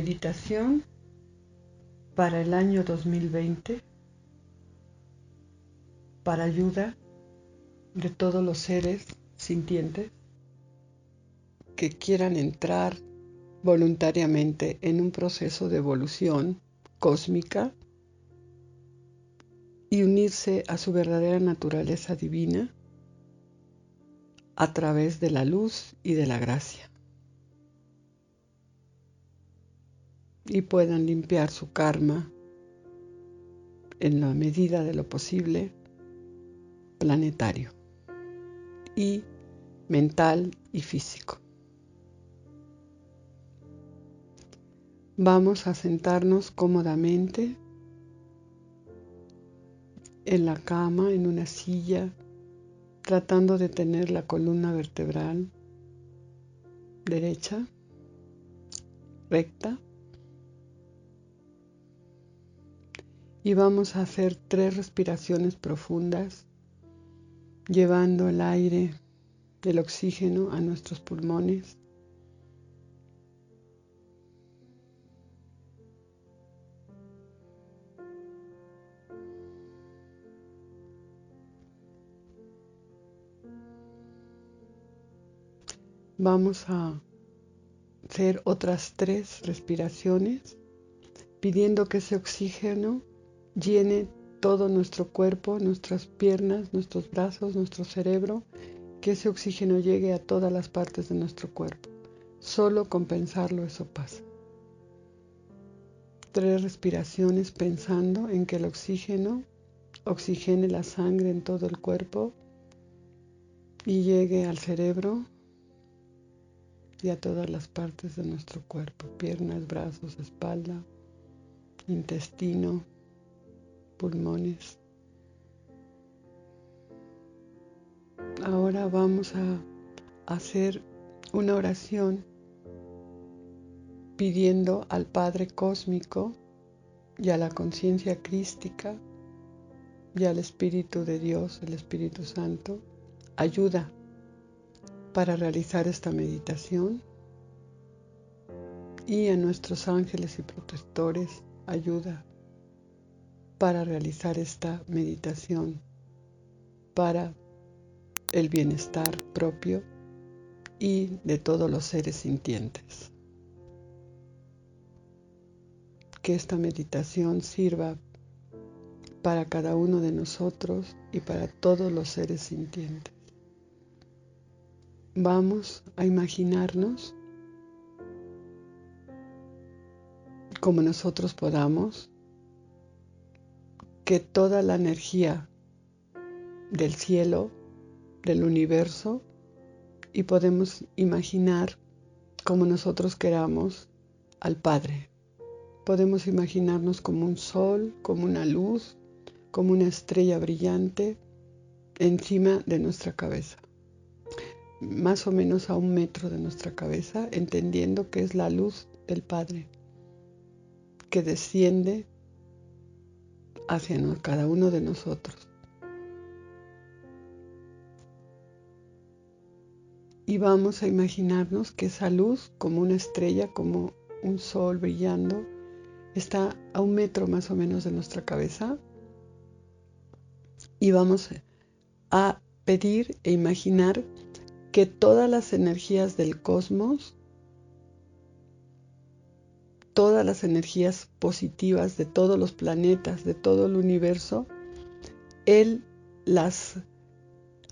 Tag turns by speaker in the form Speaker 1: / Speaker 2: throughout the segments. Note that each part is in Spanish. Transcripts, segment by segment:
Speaker 1: Meditación para el año 2020 para ayuda de todos los seres sintientes que quieran entrar voluntariamente en un proceso de evolución cósmica y unirse a su verdadera naturaleza divina a través de la luz y de la gracia. Y puedan limpiar su karma en la medida de lo posible planetario y mental y físico. Vamos a sentarnos cómodamente en la cama, en una silla, tratando de tener la columna vertebral derecha, recta. Y vamos a hacer tres respiraciones profundas, llevando el aire, el oxígeno a nuestros pulmones. Vamos a hacer otras tres respiraciones pidiendo que ese oxígeno llene todo nuestro cuerpo, nuestras piernas, nuestros brazos, nuestro cerebro, que ese oxígeno llegue a todas las partes de nuestro cuerpo. Solo con pensarlo eso pasa. Tres respiraciones pensando en que el oxígeno oxigene la sangre en todo el cuerpo y llegue al cerebro, y a todas las partes de nuestro cuerpo, piernas, brazos, espalda, intestino, pulmones. Ahora vamos a hacer una oración pidiendo al Padre Cósmico y a la conciencia crística y al Espíritu de Dios, el Espíritu Santo, ayuda para realizar esta meditación y a nuestros ángeles y protectores ayuda para realizar esta meditación para el bienestar propio y de todos los seres sintientes. Que esta meditación sirva para cada uno de nosotros y para todos los seres sintientes. Vamos a imaginarnos como nosotros podamos que toda la energía del cielo, del universo, y podemos imaginar como nosotros queramos al Padre. Podemos imaginarnos como un sol, como una luz, como una estrella brillante encima de nuestra cabeza más o menos a un metro de nuestra cabeza, entendiendo que es la luz del Padre que desciende hacia cada uno de nosotros. Y vamos a imaginarnos que esa luz, como una estrella, como un sol brillando, está a un metro más o menos de nuestra cabeza. Y vamos a pedir e imaginar que todas las energías del cosmos, todas las energías positivas de todos los planetas, de todo el universo, Él las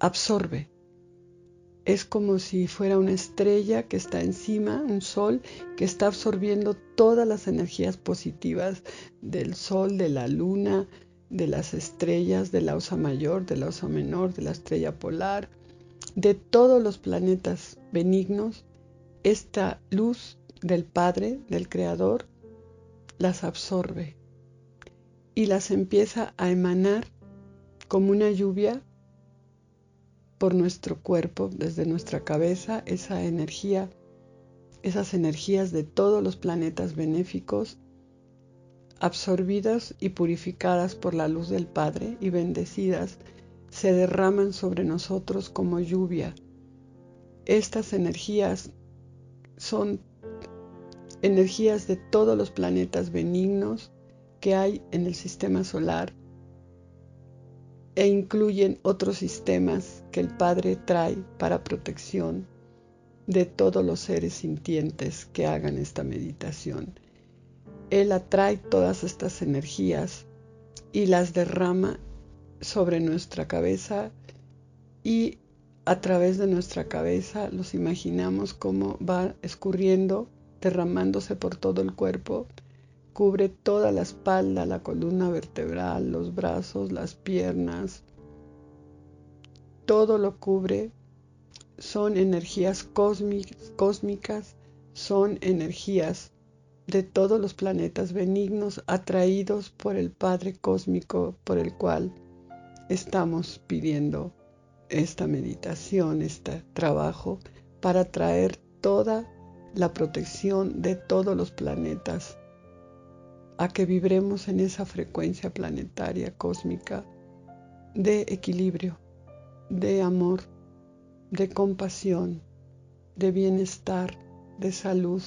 Speaker 1: absorbe. Es como si fuera una estrella que está encima, un sol, que está absorbiendo todas las energías positivas del sol, de la luna, de las estrellas, de la osa mayor, de la osa menor, de la estrella polar, de todos los planetas benignos, esta luz del Padre, del Creador, las absorbe y las empieza a emanar como una lluvia por nuestro cuerpo, desde nuestra cabeza, esa energía, esas energías de todos los planetas benéficos, absorbidas y purificadas por la luz del Padre y bendecidas se derraman sobre nosotros como lluvia. Estas energías son energías de todos los planetas benignos que hay en el sistema solar e incluyen otros sistemas que el Padre trae para protección de todos los seres sintientes que hagan esta meditación. Él atrae todas estas energías y las derrama sobre nuestra cabeza y a través de nuestra cabeza los imaginamos como va escurriendo, derramándose por todo el cuerpo cubre toda la espalda, la columna vertebral, los brazos, las piernas. Todo lo cubre. Son energías cósmicas, son energías de todos los planetas benignos atraídos por el Padre Cósmico por el cual estamos pidiendo esta meditación, este trabajo para traer toda la protección de todos los planetas a que vibremos en esa frecuencia planetaria cósmica de equilibrio, de amor, de compasión, de bienestar, de salud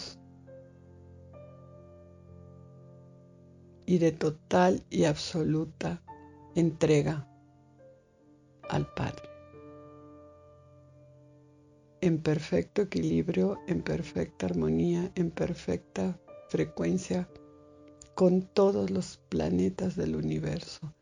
Speaker 1: y de total y absoluta entrega al Padre. En perfecto equilibrio, en perfecta armonía, en perfecta frecuencia con todos los planetas del universo.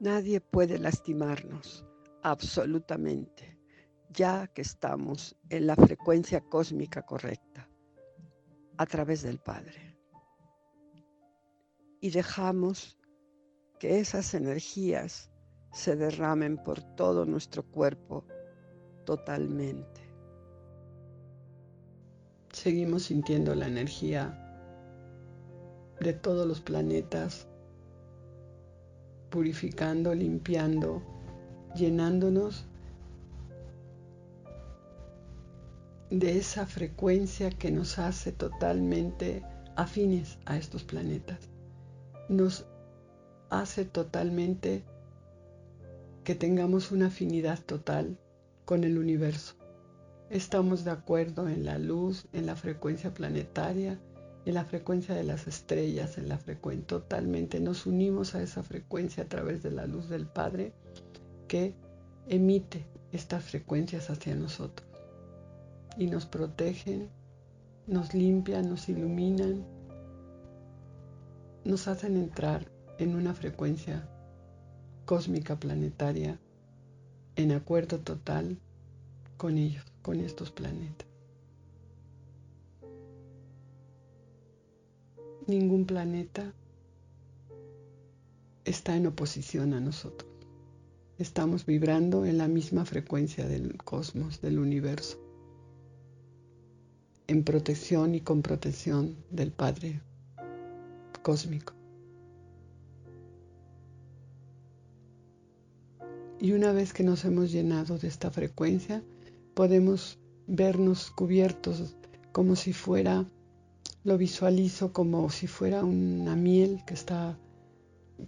Speaker 1: Nadie puede lastimarnos, absolutamente, ya que estamos en la frecuencia cósmica correcta, a través del Padre. Y dejamos que esas energías se derramen por todo nuestro cuerpo totalmente. Seguimos sintiendo la energía de todos los planetas, purificando, limpiando, llenándonos de esa frecuencia que nos hace totalmente afines a estos planetas. Nos hace totalmente que tengamos una afinidad total con el universo. Estamos de acuerdo en la luz, en la frecuencia planetaria, en la frecuencia de las estrellas, en la frecuencia totalmente. Nos unimos a esa frecuencia a través de la luz del Padre que emite estas frecuencias hacia nosotros y nos protegen, nos limpian, nos iluminan, nos hacen entrar en una frecuencia cósmica planetaria en acuerdo total con ellos, con estos planetas. Ningún planeta está en oposición a nosotros. Estamos vibrando en la misma frecuencia del cosmos, del universo, en protección y con protección del Padre cósmico. Y una vez que nos hemos llenado de esta frecuencia, podemos vernos cubiertos como si fuera lo visualizo como si fuera una miel que está,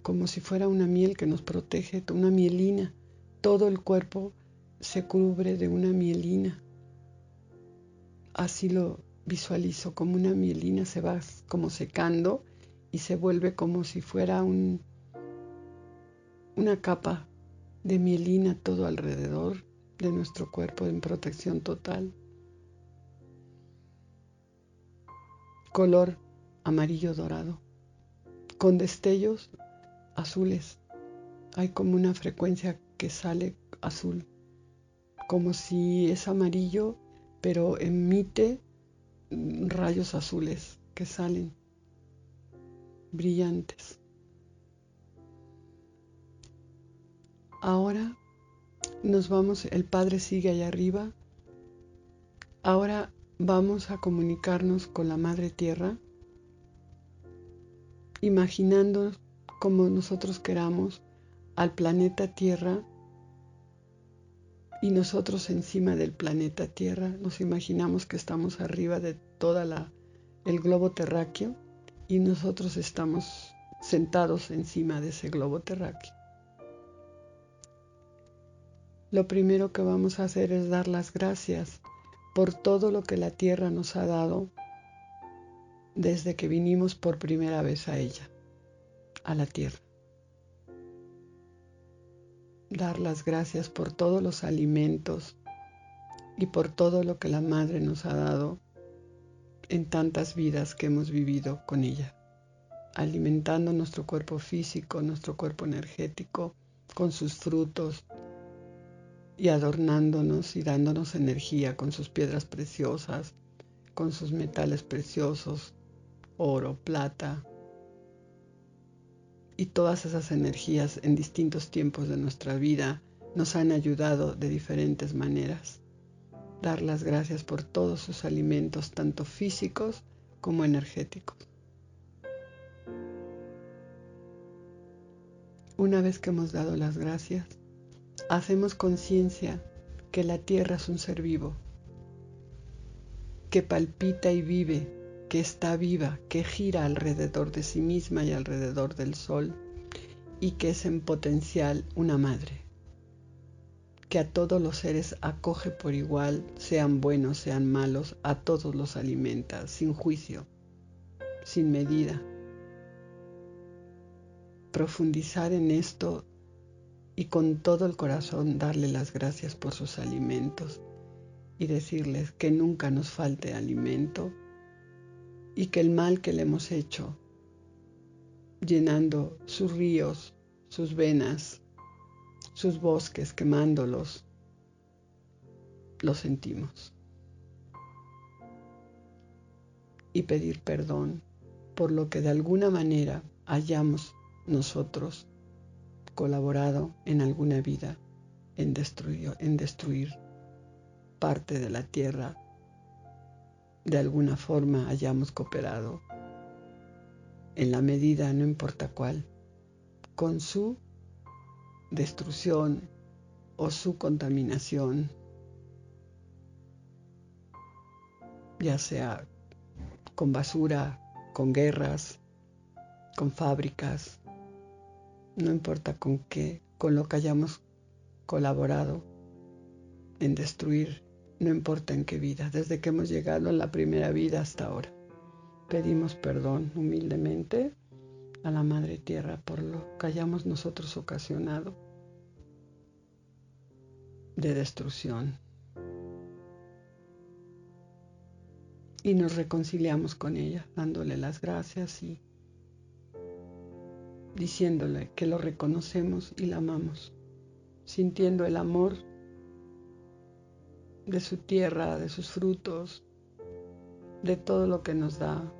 Speaker 1: como si fuera una miel que nos protege, una mielina. Todo el cuerpo se cubre de una mielina. Así lo visualizo, como una mielina se va como secando y se vuelve como si fuera un, una capa de mielina todo alrededor de nuestro cuerpo en protección total. color amarillo dorado, con destellos azules. Hay como una frecuencia que sale azul, como si es amarillo, pero emite rayos azules que salen brillantes. Ahora nos vamos, el Padre sigue allá arriba. Ahora vamos a comunicarnos con la Madre Tierra, imaginando como nosotros queramos al planeta Tierra y nosotros encima del planeta Tierra nos imaginamos que estamos arriba de toda la el globo terráqueo y nosotros estamos sentados encima de ese globo terráqueo. Lo primero que vamos a hacer es dar las gracias por todo lo que la tierra nos ha dado desde que vinimos por primera vez a ella, a la tierra. Dar las gracias por todos los alimentos y por todo lo que la Madre nos ha dado en tantas vidas que hemos vivido con ella, alimentando nuestro cuerpo físico, nuestro cuerpo energético, con sus frutos y adornándonos y dándonos energía con sus piedras preciosas, con sus metales preciosos, oro, plata, y todas esas energías en distintos tiempos de nuestra vida nos han ayudado de diferentes maneras dar las gracias por todos sus alimentos, tanto físicos como energéticos. Una vez que hemos dado las gracias, hacemos conciencia que la tierra es un ser vivo, que palpita y vive, que está viva, que gira alrededor de sí misma y alrededor del sol, y que es en potencial una madre que a todos los seres acoge por igual, sean buenos, sean malos, a todos los alimenta, sin juicio, sin medida. Profundizar en esto y con todo el corazón darle las gracias por sus alimentos y decirles que nunca nos falte alimento y que el mal que le hemos hecho, llenando sus ríos, sus venas, sus bosques quemándolos, lo sentimos. Y pedir perdón por lo que de alguna manera hayamos nosotros colaborado en alguna vida en destruir, en destruir parte de la tierra, de alguna forma hayamos cooperado, en la medida, no importa cuál, con su destrucción o su contaminación, ya sea con basura, con guerras, con fábricas, no importa con qué, con lo que hayamos colaborado en destruir, no importa en qué vida, desde que hemos llegado en la primera vida hasta ahora. Pedimos perdón humildemente a la Madre Tierra por lo que hayamos nosotros ocasionado de destrucción. Y nos reconciliamos con ella, dándole las gracias y diciéndole que lo reconocemos y la amamos, sintiendo el amor de su tierra, de sus frutos, de todo lo que nos da,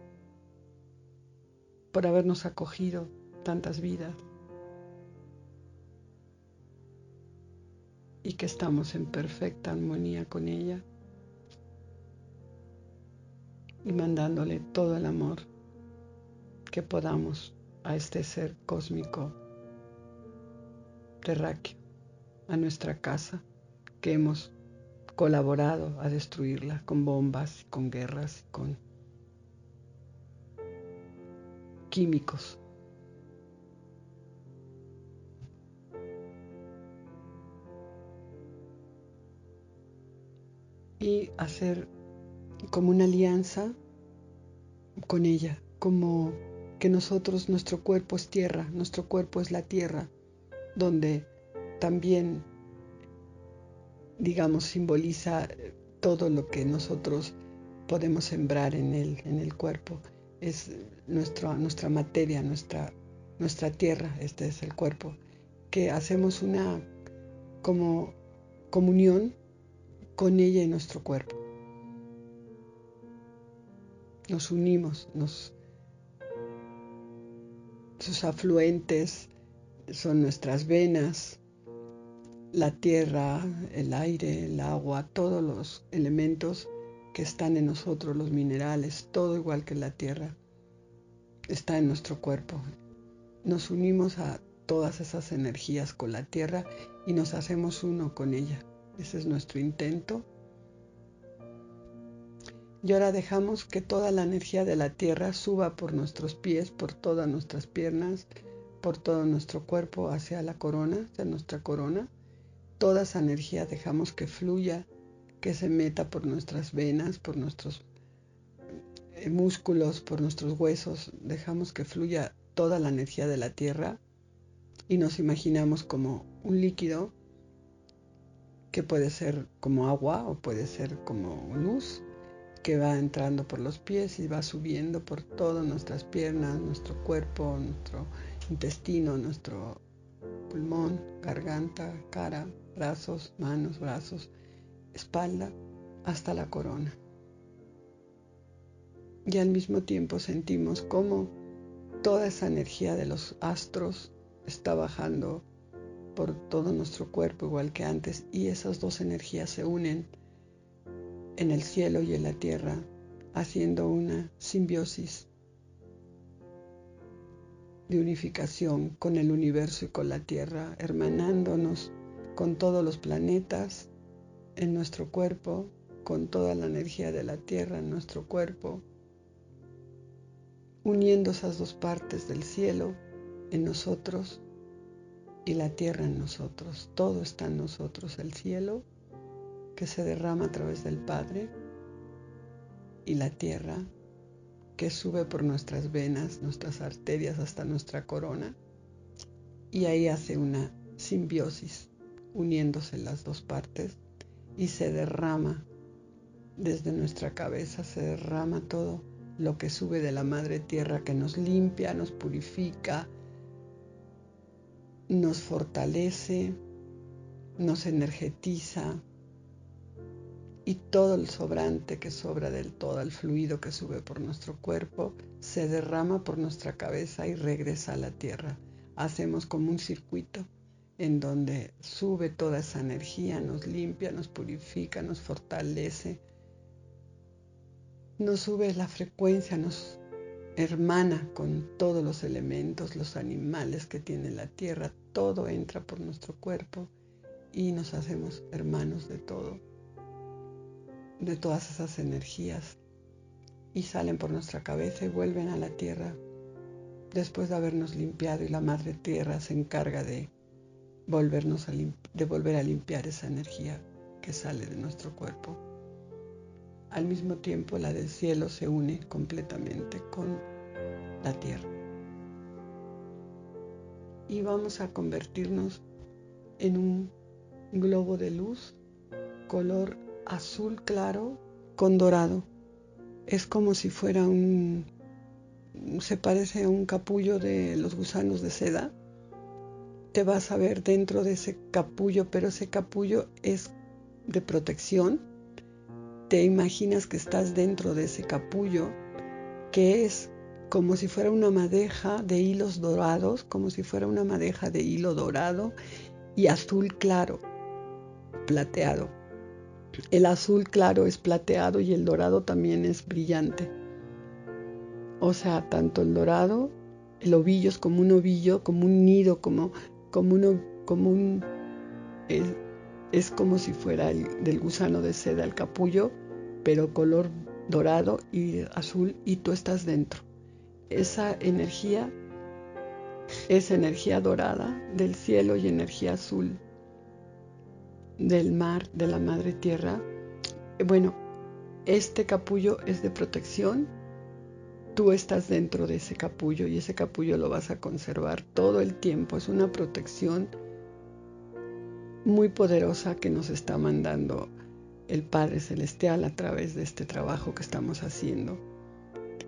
Speaker 1: por habernos acogido tantas vidas y que estamos en perfecta armonía con ella y mandándole todo el amor que podamos a este ser cósmico terráqueo, a nuestra casa que hemos colaborado a destruirla con bombas, con guerras, con químicos. Y hacer como una alianza con ella, como que nosotros, nuestro cuerpo es tierra, nuestro cuerpo es la tierra, donde también, digamos, simboliza todo lo que nosotros podemos sembrar en él, en el cuerpo es nuestra, nuestra materia, nuestra, nuestra tierra, este es el cuerpo, que hacemos una como comunión con ella y nuestro cuerpo. Nos unimos, nos, sus afluentes son nuestras venas, la tierra, el aire, el agua, todos los elementos que están en nosotros, los minerales, todo igual que la tierra, está en nuestro cuerpo. Nos unimos a todas esas energías con la tierra y nos hacemos uno con ella. Ese es nuestro intento. Y ahora dejamos que toda la energía de la tierra suba por nuestros pies, por todas nuestras piernas, por todo nuestro cuerpo hacia la corona, hacia nuestra corona. Toda esa energía dejamos que fluya que se meta por nuestras venas, por nuestros eh, músculos, por nuestros huesos, dejamos que fluya toda la energía de la tierra y nos imaginamos como un líquido que puede ser como agua o puede ser como luz que va entrando por los pies y va subiendo por todas nuestras piernas, nuestro cuerpo, nuestro intestino, nuestro pulmón, garganta, cara, brazos, manos, brazos, espalda, hasta la corona. Y al mismo tiempo sentimos cómo toda esa energía de los astros está bajando por todo nuestro cuerpo igual que antes y esas dos energías se unen en el cielo y en la tierra haciendo una simbiosis de unificación con el universo y con la tierra, hermanándonos con todos los planetas en nuestro cuerpo, con toda la energía de la tierra en nuestro cuerpo, uniendo esas dos partes del cielo en nosotros y la tierra en nosotros. Todo está en nosotros, el cielo que se derrama a través del Padre y la tierra que sube por nuestras venas, nuestras arterias hasta nuestra corona y ahí hace una simbiosis uniéndose las dos partes y se derrama desde nuestra cabeza, se derrama todo lo que sube de la madre tierra que nos limpia, nos purifica, nos fortalece, nos energetiza, y todo el sobrante que sobra del todo el fluido que sube por nuestro cuerpo se derrama por nuestra cabeza y regresa a la tierra. Hacemos como un circuito en donde sube toda esa energía, nos limpia, nos purifica, nos fortalece, nos sube la frecuencia, nos hermana con todos los elementos, los animales que tiene la tierra, todo entra por nuestro cuerpo y nos hacemos hermanos de todo de todas esas energías y salen por nuestra cabeza y vuelven a la tierra después de habernos limpiado y la madre tierra se encarga de volvernos a de volver a limpiar esa energía que sale de nuestro cuerpo. Al mismo tiempo la del cielo se une completamente con la tierra. Y vamos a convertirnos en un globo de luz color azul claro con dorado. Es como si fuera un... se parece a un capullo de los gusanos de seda. Te vas a ver dentro de ese capullo, pero ese capullo es de protección. Te imaginas que estás dentro de ese capullo, que es como si fuera una madeja de hilos dorados, como si fuera una madeja de hilo dorado y azul claro, plateado. El azul claro es plateado y el dorado también es brillante. O sea, tanto el dorado, el ovillo es como un ovillo, como un nido, como, como, como un... Es, es como si fuera el, del gusano de seda el capullo, pero color dorado y azul y tú estás dentro. Esa energía es energía dorada del cielo y energía azul del mar, de la madre tierra. Bueno, este capullo es de protección. Tú estás dentro de ese capullo y ese capullo lo vas a conservar todo el tiempo. Es una protección muy poderosa que nos está mandando el Padre Celestial a través de este trabajo que estamos haciendo.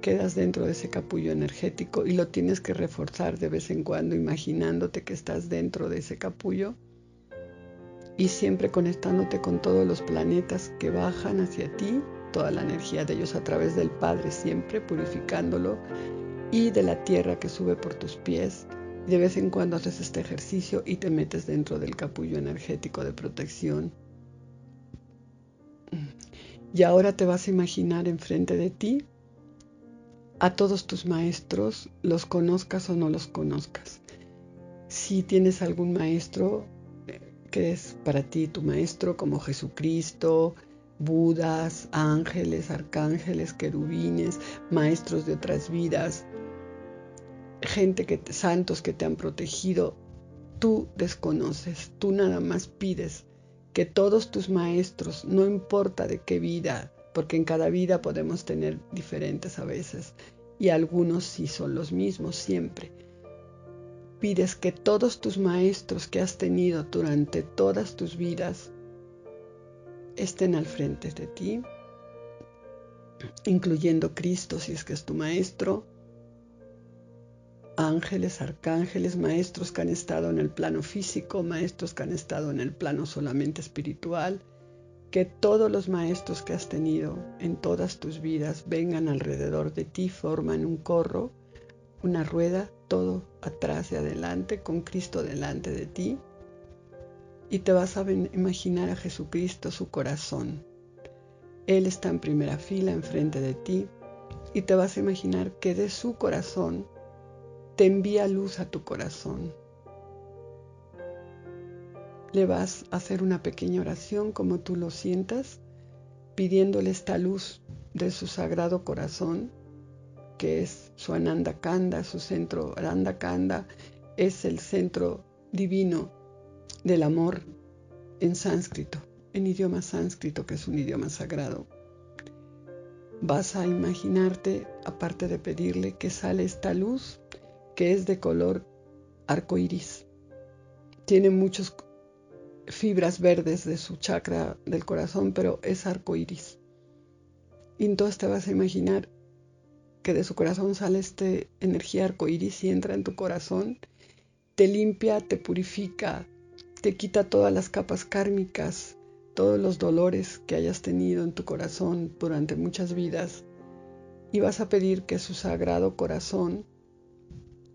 Speaker 1: Quedas dentro de ese capullo energético y lo tienes que reforzar de vez en cuando imaginándote que estás dentro de ese capullo y siempre conectándote con todos los planetas que bajan hacia ti, toda la energía de ellos a través del Padre, siempre purificándolo, y de la tierra que sube por tus pies. De vez en cuando haces este ejercicio y te metes dentro del capullo energético de protección. Y ahora te vas a imaginar enfrente de ti a todos tus maestros, los conozcas o no los conozcas. Si tienes algún maestro, que es para ti tu maestro como Jesucristo, Budas, ángeles, arcángeles, querubines, maestros de otras vidas, gente que santos que te han protegido, tú desconoces, tú nada más pides que todos tus maestros, no importa de qué vida, porque en cada vida podemos tener diferentes a veces, y algunos sí son los mismos siempre. Pides que todos tus maestros que has tenido durante todas tus vidas estén al frente de ti, incluyendo Cristo si es que es tu maestro, ángeles, arcángeles, maestros que han estado en el plano físico, maestros que han estado en el plano solamente espiritual, que todos los maestros que has tenido en todas tus vidas vengan alrededor de ti, forman un corro, una rueda, todo atrás y adelante, con Cristo delante de ti. Y te vas a imaginar a Jesucristo, su corazón. Él está en primera fila enfrente de ti y te vas a imaginar que de su corazón te envía luz a tu corazón. Le vas a hacer una pequeña oración como tú lo sientas, pidiéndole esta luz de su sagrado corazón, que es su Ananda Kanda, su centro Ananda Kanda, es el centro divino del amor en sánscrito, en idioma sánscrito, que es un idioma sagrado. Vas a imaginarte, aparte de pedirle, que sale esta luz que es de color arcoíris. Tiene muchas fibras verdes de su chakra del corazón, pero es arcoíris. Y entonces te vas a imaginar que de su corazón sale esta energía arcoíris y entra en tu corazón, te limpia, te purifica, te quita todas las capas kármicas, todos los dolores que hayas tenido en tu corazón durante muchas vidas. Y vas a pedir que su sagrado corazón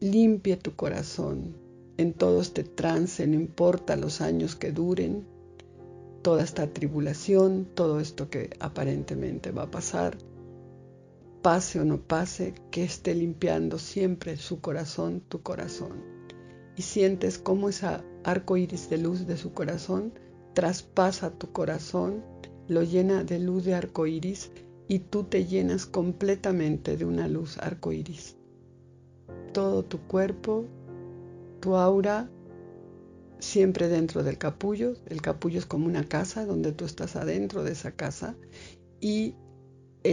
Speaker 1: limpie tu corazón en todo este trance, no importa los años que duren, toda esta tribulación, todo esto que aparentemente va a pasar, pase o no pase, que esté limpiando siempre su corazón, tu corazón. Y sientes cómo esa arco iris de luz de su corazón traspasa tu corazón, lo llena de luz de arco iris y tú te llenas completamente de una luz arco iris todo tu cuerpo, tu aura, siempre dentro del capullo. El capullo es como una casa donde tú estás adentro de esa casa y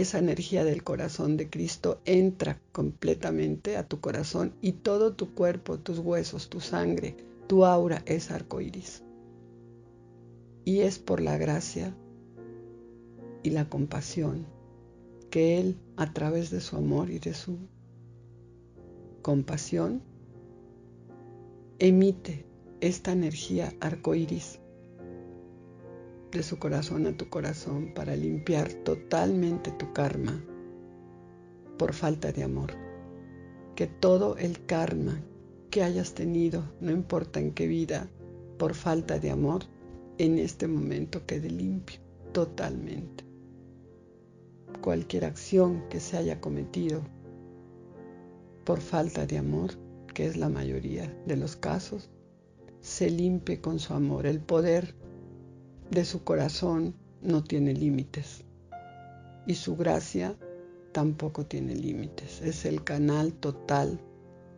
Speaker 1: esa energía del corazón de Cristo entra completamente a tu corazón y todo tu cuerpo, tus huesos, tu sangre, tu aura es arcoíris. Y es por la gracia y la compasión que Él, a través de su amor y de su compasión, emite esta energía arcoíris de su corazón a tu corazón para limpiar totalmente tu karma por falta de amor. Que todo el karma que hayas tenido, no importa en qué vida, por falta de amor, en este momento quede limpio totalmente. Cualquier acción que se haya cometido por falta de amor, que es la mayoría de los casos, se limpie con su amor. El poder de su corazón no tiene límites y su gracia tampoco tiene límites. Es el canal total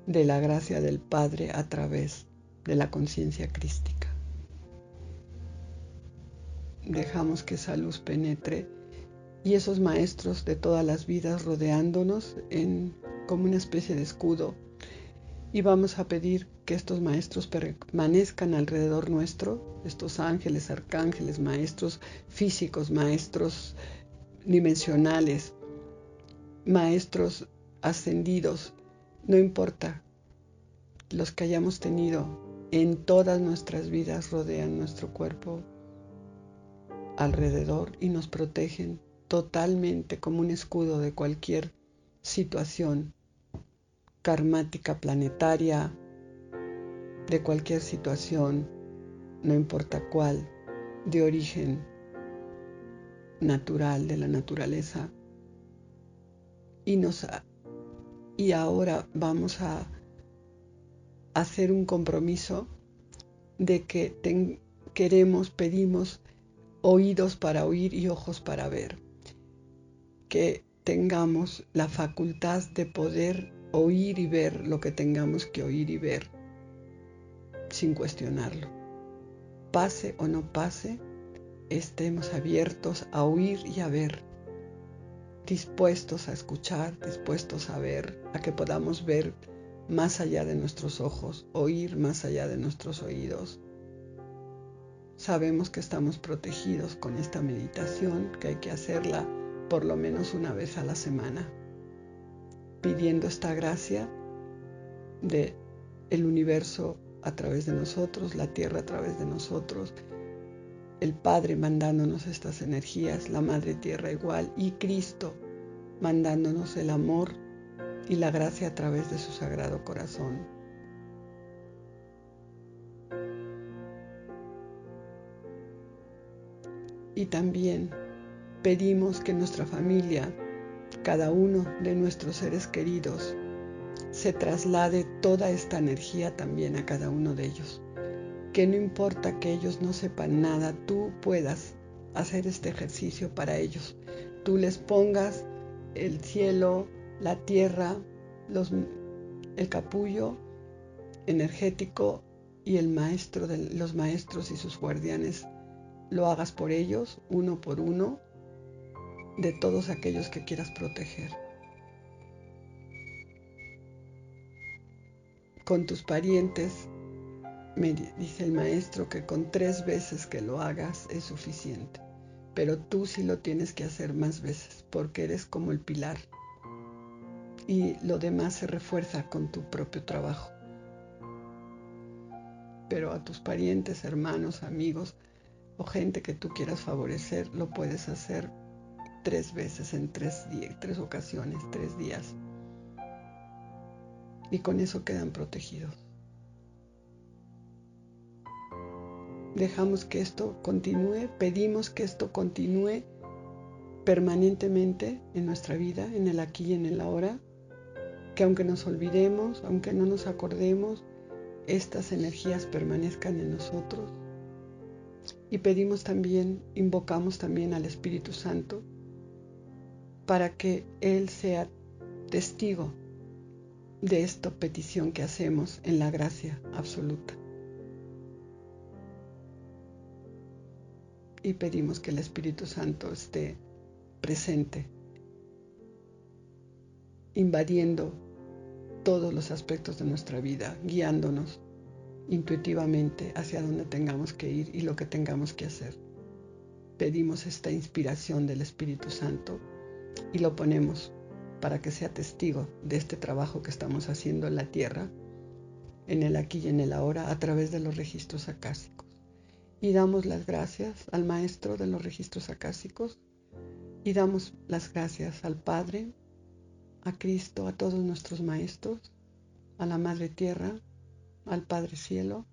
Speaker 1: de la gracia del Padre a través de la conciencia crística. Dejamos que esa luz penetre y esos maestros de todas las vidas rodeándonos en como una especie de escudo y vamos a pedir que estos maestros permanezcan alrededor nuestro, estos ángeles, arcángeles, maestros físicos, maestros dimensionales, maestros ascendidos, no importa, los que hayamos tenido en todas nuestras vidas rodean nuestro cuerpo alrededor y nos protegen totalmente como un escudo de cualquier situación karmática planetaria, de cualquier situación, no importa cuál, de origen natural de la naturaleza. Y, nos, y ahora vamos a hacer un compromiso de que queremos, pedimos oídos para oír y ojos para ver. Que tengamos la facultad de poder oír y ver lo que tengamos que oír y ver sin cuestionarlo. Pase o no pase, estemos abiertos a oír y a ver, dispuestos a escuchar, dispuestos a ver, a que podamos ver más allá de nuestros ojos, oír más allá de nuestros oídos. Sabemos que estamos protegidos con esta meditación, que hay que hacerla por lo menos una vez a la semana, pidiendo esta gracia de el universo a través de nosotros, la tierra a través de nosotros, el Padre mandándonos estas energías, la Madre Tierra igual y Cristo mandándonos el amor y la gracia a través de su sagrado corazón. Y también pedimos que nuestra familia, cada uno de nuestros seres queridos, se traslade toda esta energía también a cada uno de ellos que no importa que ellos no sepan nada, tú puedas hacer este ejercicio para ellos. Tú les pongas el cielo, la tierra, el capullo energético y el maestro los maestros y sus guardianes lo hagas por ellos, uno por uno, de todos aquellos que quieras proteger. Con tus parientes, me dice el maestro que con tres veces que lo hagas es suficiente, pero tú sí lo tienes que hacer más veces porque eres como el pilar y lo demás se refuerza con tu propio trabajo. Pero a tus parientes, hermanos, amigos o gente que tú quieras favorecer, lo puedes hacer tres veces en tres, tres ocasiones, tres días. Y con eso quedan protegidos. dejamos que esto continúe, pedimos que esto continúe permanentemente en nuestra vida, en el aquí y en el ahora, que aunque nos olvidemos, aunque no nos acordemos, estas energías permanezcan en nosotros. Y pedimos también, invocamos también al Espíritu Santo para que Él sea testigo de esta petición que hacemos en la gracia absoluta. y pedimos que el Espíritu Santo esté presente, invadiendo todos los aspectos de nuestra vida, guiándonos intuitivamente hacia donde tengamos que ir y lo que tengamos que hacer. Pedimos esta inspiración del Espíritu Santo y lo ponemos para que sea testigo de este trabajo que estamos haciendo en la tierra, en el aquí y en el ahora, a través de los registros acásicos y damos las gracias al maestro de los registros acásicos y damos las gracias al Padre, a Cristo, a todos nuestros maestros, a la Madre Tierra, al Padre Cielo,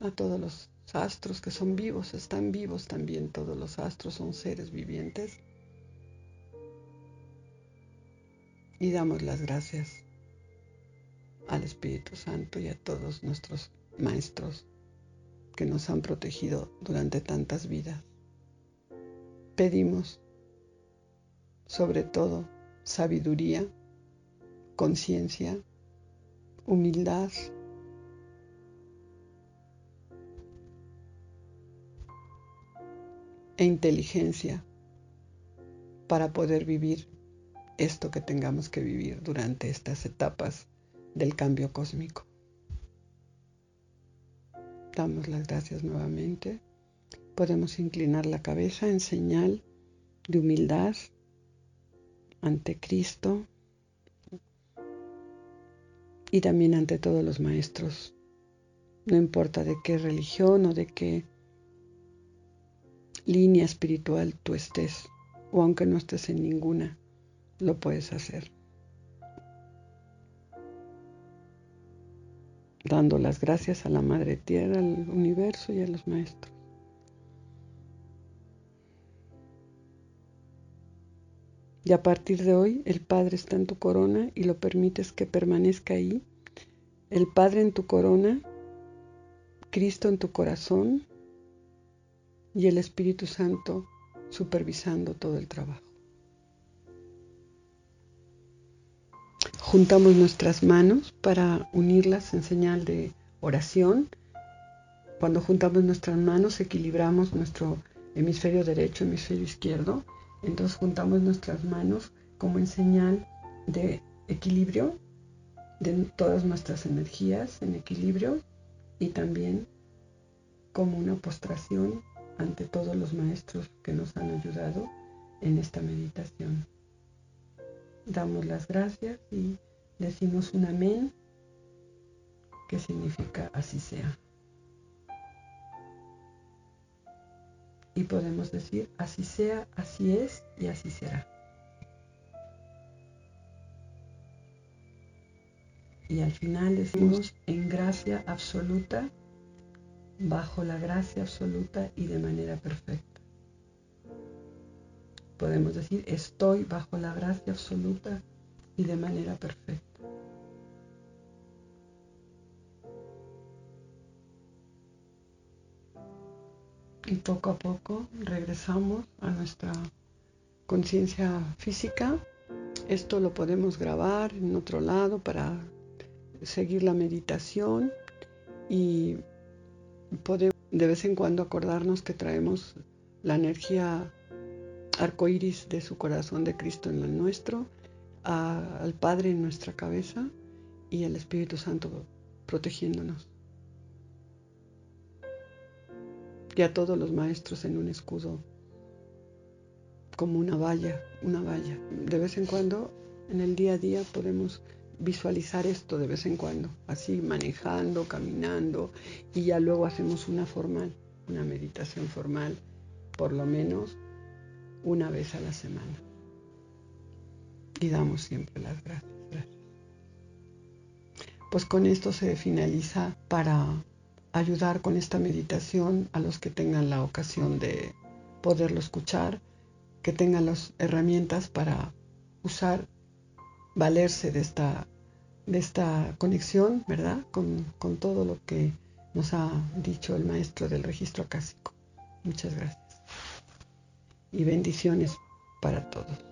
Speaker 1: a todos los astros que son vivos, están vivos también, todos los astros son seres vivientes. Y damos las gracias al Espíritu Santo y a todos nuestros maestros que nos han protegido durante tantas vidas. Pedimos, sobre todo, sabiduría, conciencia, humildad, e inteligencia para poder vivir esto que tengamos que vivir durante estas etapas del cambio cósmico. Damos las gracias nuevamente. Podemos inclinar la cabeza en señal de humildad ante Cristo y también ante todos los maestros. No importa de qué religión o de qué línea espiritual tú estés, o aunque no estés en ninguna, lo puedes hacer. dando las gracias a la Madre Tierra, al universo y a los maestros. Y a partir de hoy el Padre está en tu corona y lo permites que permanezca ahí. El Padre en tu corona, Cristo en tu corazón y el Espíritu Santo supervisando todo el trabajo. Juntamos nuestras manos para unirlas en señal de oración. Cuando juntamos nuestras manos equilibramos nuestro hemisferio derecho, hemisferio izquierdo. Entonces juntamos nuestras manos como en señal de equilibrio de todas nuestras energías en equilibrio y también como una postración ante todos los maestros que nos han ayudado en esta meditación. Damos las gracias y decimos un amén, que significa así sea. Y podemos decir así sea, así es y así será. Y al final decimos en gracia absoluta, bajo la gracia absoluta y de manera perfecta. Podemos decir estoy bajo la gracia absoluta y de manera perfecta. Y poco a poco regresamos a nuestra conciencia física. Esto lo podemos grabar en otro lado para seguir la meditación y podemos de vez en cuando acordarnos que traemos la energía arcoíris de su corazón de Cristo en el nuestro, al Padre en nuestra cabeza y al Espíritu Santo protegiéndonos. Y a todos los maestros en un escudo, como una valla, una valla. De vez en cuando, en el día a día, podemos visualizar esto de vez en cuando, así manejando, caminando y ya luego hacemos una formal, una meditación formal, por lo menos una vez a la semana. Y damos siempre las gracias. Pues con esto se finaliza para ayudar con esta meditación a los que tengan la ocasión de poderlo escuchar, que tengan las herramientas para usar valerse de esta, de esta conexión, ¿verdad? Con, con todo lo que nos ha dicho el maestro del registro acásico. Muchas gracias. Y bendiciones para todos.